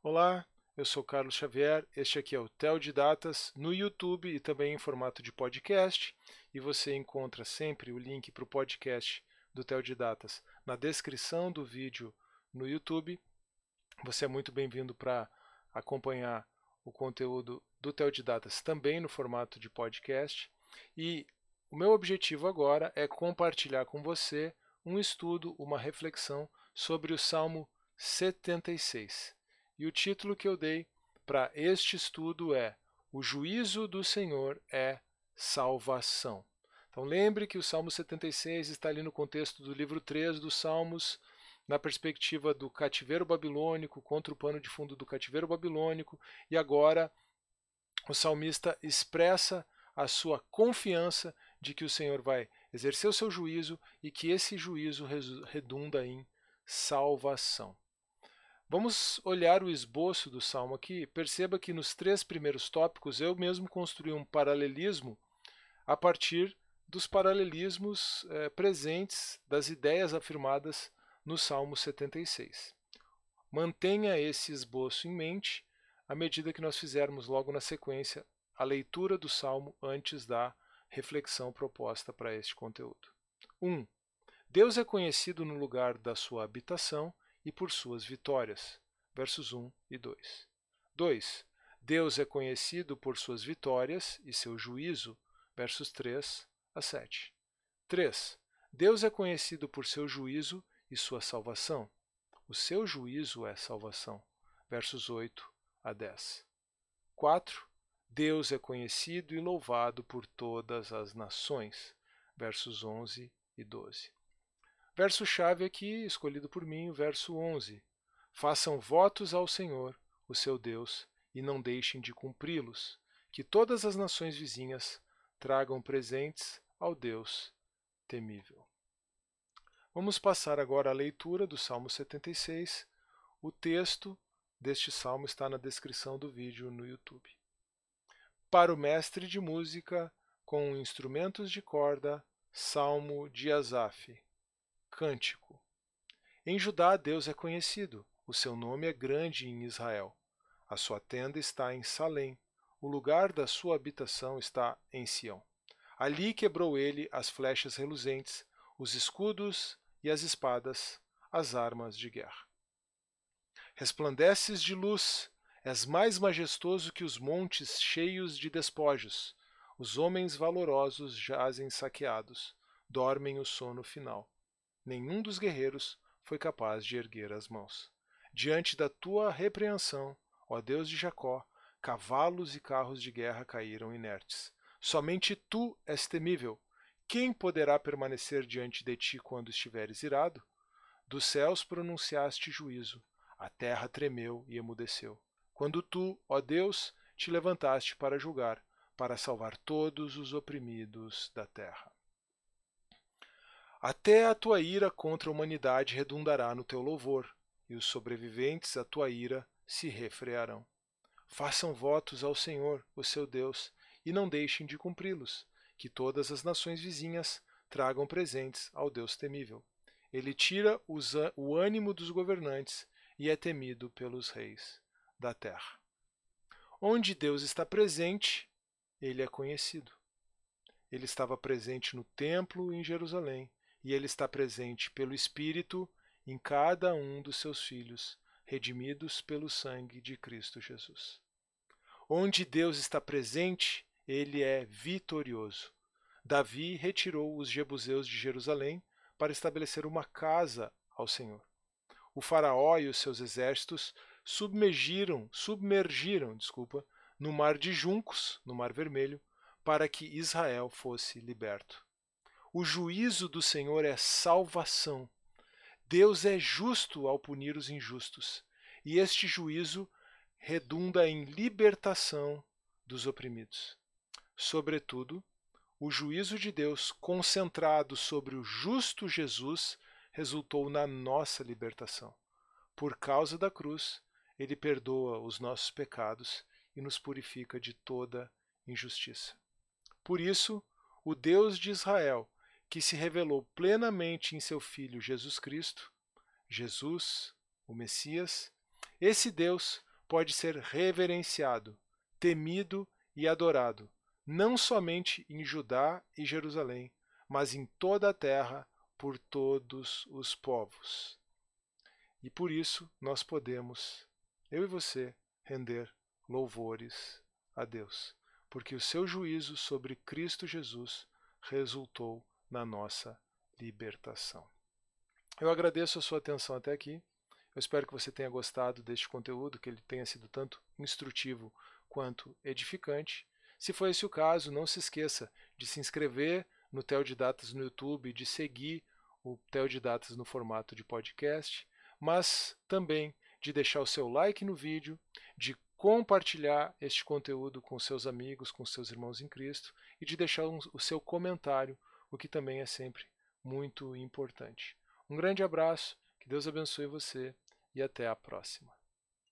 Olá, eu sou Carlos Xavier, este aqui é o Tel de Datas no YouTube e também em formato de podcast. E você encontra sempre o link para o podcast do Tel de Datas na descrição do vídeo no YouTube. Você é muito bem-vindo para acompanhar o conteúdo do Tel de Datas também no formato de podcast. E o meu objetivo agora é compartilhar com você um estudo, uma reflexão sobre o Salmo 76. E o título que eu dei para este estudo é O juízo do Senhor é salvação. Então lembre que o Salmo 76 está ali no contexto do livro 3 dos Salmos, na perspectiva do cativeiro babilônico, contra o pano de fundo do cativeiro babilônico, e agora o salmista expressa a sua confiança de que o Senhor vai exercer o seu juízo e que esse juízo redunda em salvação. Vamos olhar o esboço do salmo aqui. Perceba que nos três primeiros tópicos eu mesmo construí um paralelismo a partir dos paralelismos eh, presentes das ideias afirmadas no Salmo 76. Mantenha esse esboço em mente à medida que nós fizermos logo na sequência a leitura do Salmo antes da reflexão proposta para este conteúdo. 1. Um, Deus é conhecido no lugar da sua habitação e por suas vitórias. Versos 1 e 2. 2. Deus é conhecido por suas vitórias e seu juízo. Versos 3 a 7. 3. Deus é conhecido por seu juízo e sua salvação. O seu juízo é salvação. Versos 8 a 10. 4. Deus é conhecido e louvado por todas as nações. Versos 11 e 12. Verso-chave aqui, escolhido por mim, o verso 11. Façam votos ao Senhor, o seu Deus, e não deixem de cumpri-los. Que todas as nações vizinhas tragam presentes ao Deus temível. Vamos passar agora à leitura do Salmo 76. O texto deste salmo está na descrição do vídeo no YouTube. Para o mestre de música, com instrumentos de corda, Salmo de Asaf. Cântico. Em Judá Deus é conhecido, o seu nome é grande em Israel. A sua tenda está em Salém, o lugar da sua habitação está em Sião. Ali quebrou ele as flechas reluzentes, os escudos e as espadas, as armas de guerra. Resplandeces de luz, és mais majestoso que os montes cheios de despojos. Os homens valorosos jazem saqueados, dormem o sono final nenhum dos guerreiros foi capaz de erguer as mãos. Diante da tua repreensão, ó Deus de Jacó, cavalos e carros de guerra caíram inertes. Somente tu és temível. Quem poderá permanecer diante de ti quando estiveres irado? Dos céus pronunciaste juízo, a terra tremeu e emudeceu. Quando tu, ó Deus, te levantaste para julgar, para salvar todos os oprimidos da terra. Até a tua ira contra a humanidade redundará no teu louvor, e os sobreviventes à tua ira se refrearão. Façam votos ao Senhor, o seu Deus, e não deixem de cumpri-los, que todas as nações vizinhas tragam presentes ao Deus temível. Ele tira o ânimo dos governantes e é temido pelos reis da terra. Onde Deus está presente, ele é conhecido. Ele estava presente no templo em Jerusalém e ele está presente pelo Espírito em cada um dos seus filhos, redimidos pelo sangue de Cristo Jesus. Onde Deus está presente, ele é vitorioso. Davi retirou os jebuseus de Jerusalém para estabelecer uma casa ao Senhor. O faraó e os seus exércitos submergiram, submergiram, desculpa, no mar de juncos, no mar vermelho, para que Israel fosse liberto. O juízo do Senhor é salvação. Deus é justo ao punir os injustos, e este juízo redunda em libertação dos oprimidos. Sobretudo, o juízo de Deus concentrado sobre o justo Jesus resultou na nossa libertação. Por causa da cruz, ele perdoa os nossos pecados e nos purifica de toda injustiça. Por isso, o Deus de Israel que se revelou plenamente em seu Filho Jesus Cristo, Jesus, o Messias, esse Deus pode ser reverenciado, temido e adorado, não somente em Judá e Jerusalém, mas em toda a terra por todos os povos. E por isso nós podemos, eu e você, render louvores a Deus, porque o seu juízo sobre Cristo Jesus resultou na nossa libertação. Eu agradeço a sua atenção até aqui. Eu espero que você tenha gostado deste conteúdo, que ele tenha sido tanto instrutivo quanto edificante. Se for esse o caso, não se esqueça de se inscrever no Teodidatas no YouTube, de seguir o Teodidatas no formato de podcast, mas também de deixar o seu like no vídeo, de compartilhar este conteúdo com seus amigos, com seus irmãos em Cristo e de deixar o seu comentário, o que também é sempre muito importante. Um grande abraço, que Deus abençoe você e até a próxima.